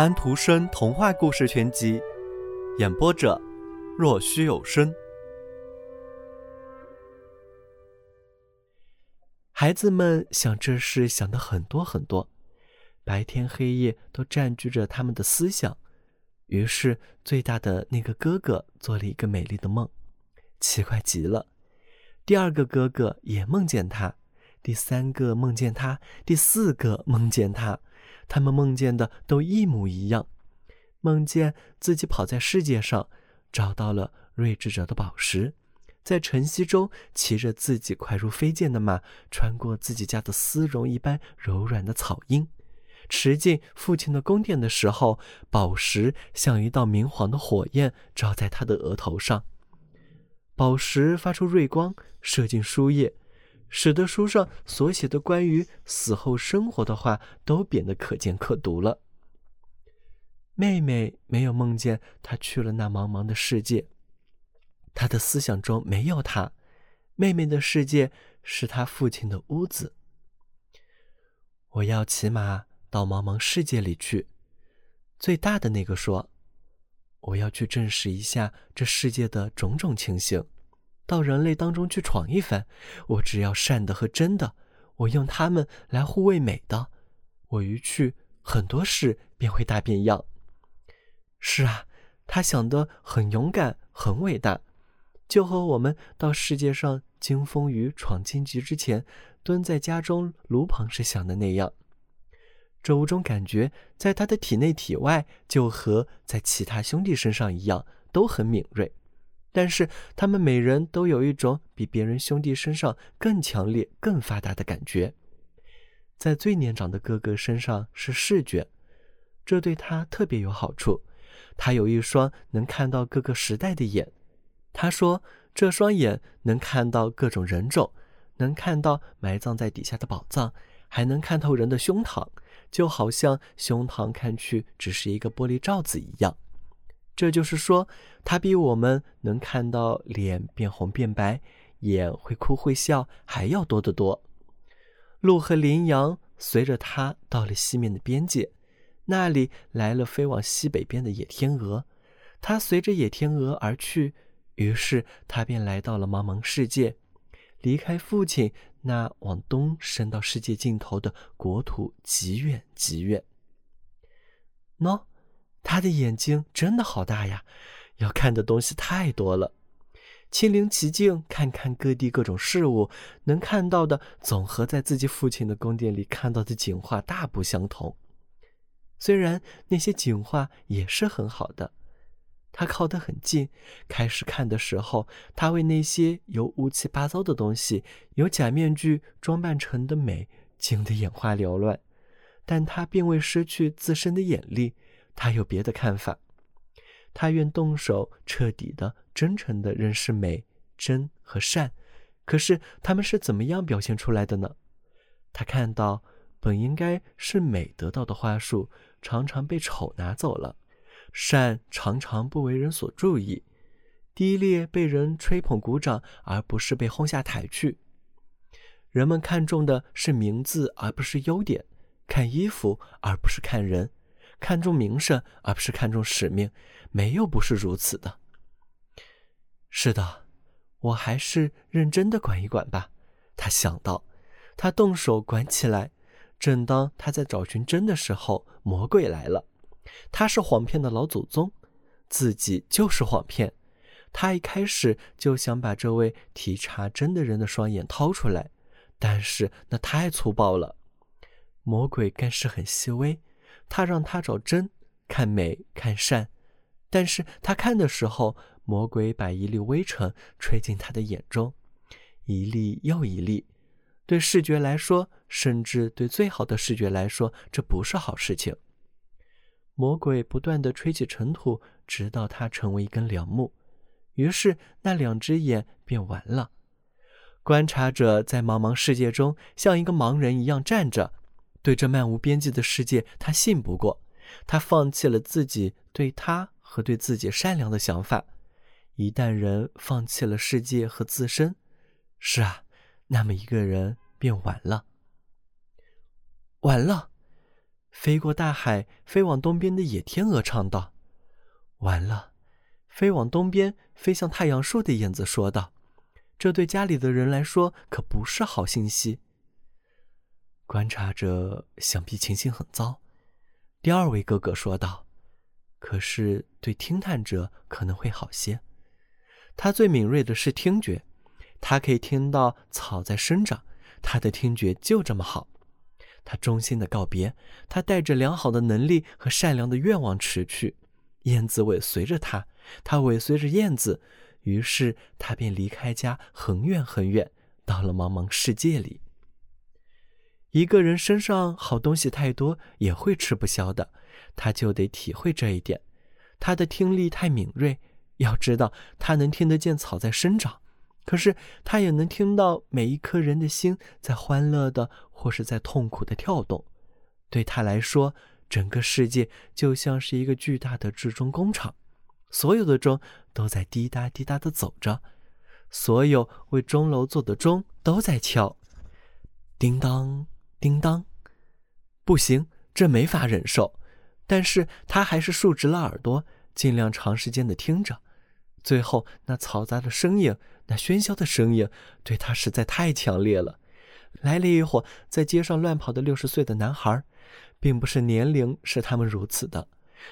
安徒生童话故事全集，演播者：若虚有声。孩子们想这事想的很多很多，白天黑夜都占据着他们的思想。于是，最大的那个哥哥做了一个美丽的梦，奇怪极了。第二个哥哥也梦见他，第三个梦见他，第四个梦见他。他们梦见的都一模一样，梦见自己跑在世界上，找到了睿智者的宝石，在晨曦中骑着自己快如飞剑的马，穿过自己家的丝绒一般柔软的草荫，驰进父亲的宫殿的时候，宝石像一道明黄的火焰照在他的额头上，宝石发出锐光，射进书页。使得书上所写的关于死后生活的话都变得可见可读了。妹妹没有梦见她去了那茫茫的世界，她的思想中没有他，妹妹的世界是他父亲的屋子。我要骑马到茫茫世界里去，最大的那个说：“我要去证实一下这世界的种种情形。”到人类当中去闯一番，我只要善的和真的，我用它们来护卫美的，我一去，很多事便会大变样。是啊，他想的很勇敢，很伟大，就和我们到世界上经风雨、闯荆棘之前，蹲在家中炉旁时想的那样。这五种感觉在他的体内体外，就和在其他兄弟身上一样，都很敏锐。但是他们每人都有一种比别人兄弟身上更强烈、更发达的感觉，在最年长的哥哥身上是视觉，这对他特别有好处。他有一双能看到各个时代的眼，他说这双眼能看到各种人种，能看到埋葬在底下的宝藏，还能看透人的胸膛，就好像胸膛看去只是一个玻璃罩子一样。这就是说，他比我们能看到脸变红变白，眼会哭会笑还要多得多。鹿和羚羊随着他到了西面的边界，那里来了飞往西北边的野天鹅，他随着野天鹅而去，于是他便来到了茫茫世界，离开父亲那往东伸到世界尽头的国土极远极远。喏。他的眼睛真的好大呀，要看的东西太多了。亲临其境，看看各地各种事物，能看到的总和在自己父亲的宫殿里看到的景画大不相同。虽然那些景画也是很好的，他靠得很近。开始看的时候，他为那些由乌七八糟的东西、由假面具装扮成的美惊得眼花缭乱，但他并未失去自身的眼力。他有别的看法，他愿动手彻底的、真诚的认识美、真和善。可是他们是怎么样表现出来的呢？他看到本应该是美得到的花束，常常被丑拿走了；善常常不为人所注意；低劣被人吹捧鼓掌，而不是被轰下台去。人们看重的是名字，而不是优点；看衣服，而不是看人。看重名声，而不是看重使命，没有不是如此的。是的，我还是认真的管一管吧。他想到，他动手管起来。正当他在找寻真的时候，魔鬼来了。他是谎骗的老祖宗，自己就是谎骗。他一开始就想把这位提查真的人的双眼掏出来，但是那太粗暴了。魔鬼干事很细微。他让他找真，看美，看善，但是他看的时候，魔鬼把一粒微尘吹进他的眼中，一粒又一粒。对视觉来说，甚至对最好的视觉来说，这不是好事情。魔鬼不断地吹起尘土，直到它成为一根梁木，于是那两只眼便完了。观察者在茫茫世界中，像一个盲人一样站着。对这漫无边际的世界，他信不过，他放弃了自己对他和对自己善良的想法。一旦人放弃了世界和自身，是啊，那么一个人便完了。完了，飞过大海，飞往东边的野天鹅唱道：“完了！”飞往东边，飞向太阳树的燕子说道：“这对家里的人来说可不是好信息。”观察着，想必情形很糟。第二位哥哥说道：“可是对听探者可能会好些。他最敏锐的是听觉，他可以听到草在生长。他的听觉就这么好。他衷心的告别，他带着良好的能力和善良的愿望驰去。燕子尾随着他。”他尾随着燕子，于是他便离开家很远很远，到了茫茫世界里。一个人身上好东西太多，也会吃不消的，他就得体会这一点。他的听力太敏锐，要知道他能听得见草在生长，可是他也能听到每一颗人的心在欢乐的或是在痛苦的跳动。对他来说，整个世界就像是一个巨大的制钟工厂。所有的钟都在滴答滴答的走着，所有为钟楼做的钟都在敲，叮当叮当。不行，这没法忍受。但是他还是竖直了耳朵，尽量长时间的听着。最后，那嘈杂的声音，那喧嚣的声音，对他实在太强烈了。来了一伙在街上乱跑的六十岁的男孩，并不是年龄使他们如此的。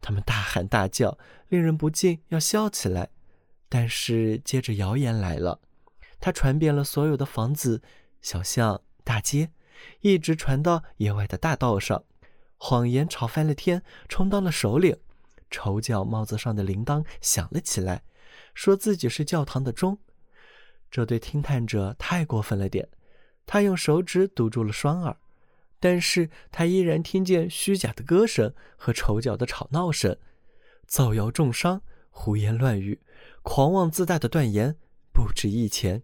他们大喊大叫，令人不禁要笑起来。但是接着谣言来了，它传遍了所有的房子、小巷、大街，一直传到野外的大道上。谎言吵翻了天，充当了首领。丑角帽子上的铃铛响了起来，说自己是教堂的钟。这对听探者太过分了点。他用手指堵住了双耳。但是他依然听见虚假的歌声和丑角的吵闹声，造谣重伤、胡言乱语、狂妄自大的断言不止一钱，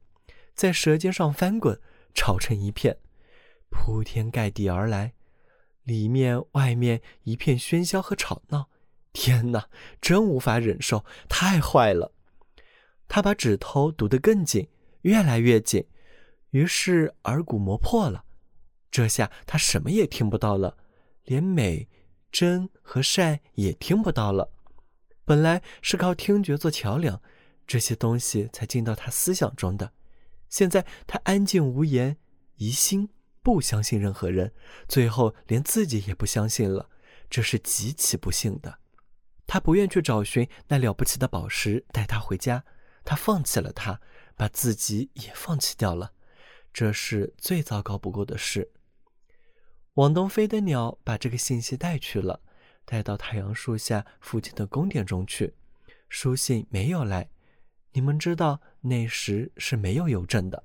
在舌尖上翻滚，吵成一片，铺天盖地而来，里面外面一片喧嚣和吵闹。天哪，真无法忍受，太坏了！他把指头堵得更紧，越来越紧，于是耳骨磨破了。这下他什么也听不到了，连美、真和善也听不到了。本来是靠听觉做桥梁，这些东西才进到他思想中的。现在他安静无言，疑心，不相信任何人，最后连自己也不相信了。这是极其不幸的。他不愿去找寻那了不起的宝石，带他回家。他放弃了他，把自己也放弃掉了。这是最糟糕不过的事。往东飞的鸟把这个信息带去了，带到太阳树下附近的宫殿中去。书信没有来，你们知道那时是没有邮政的。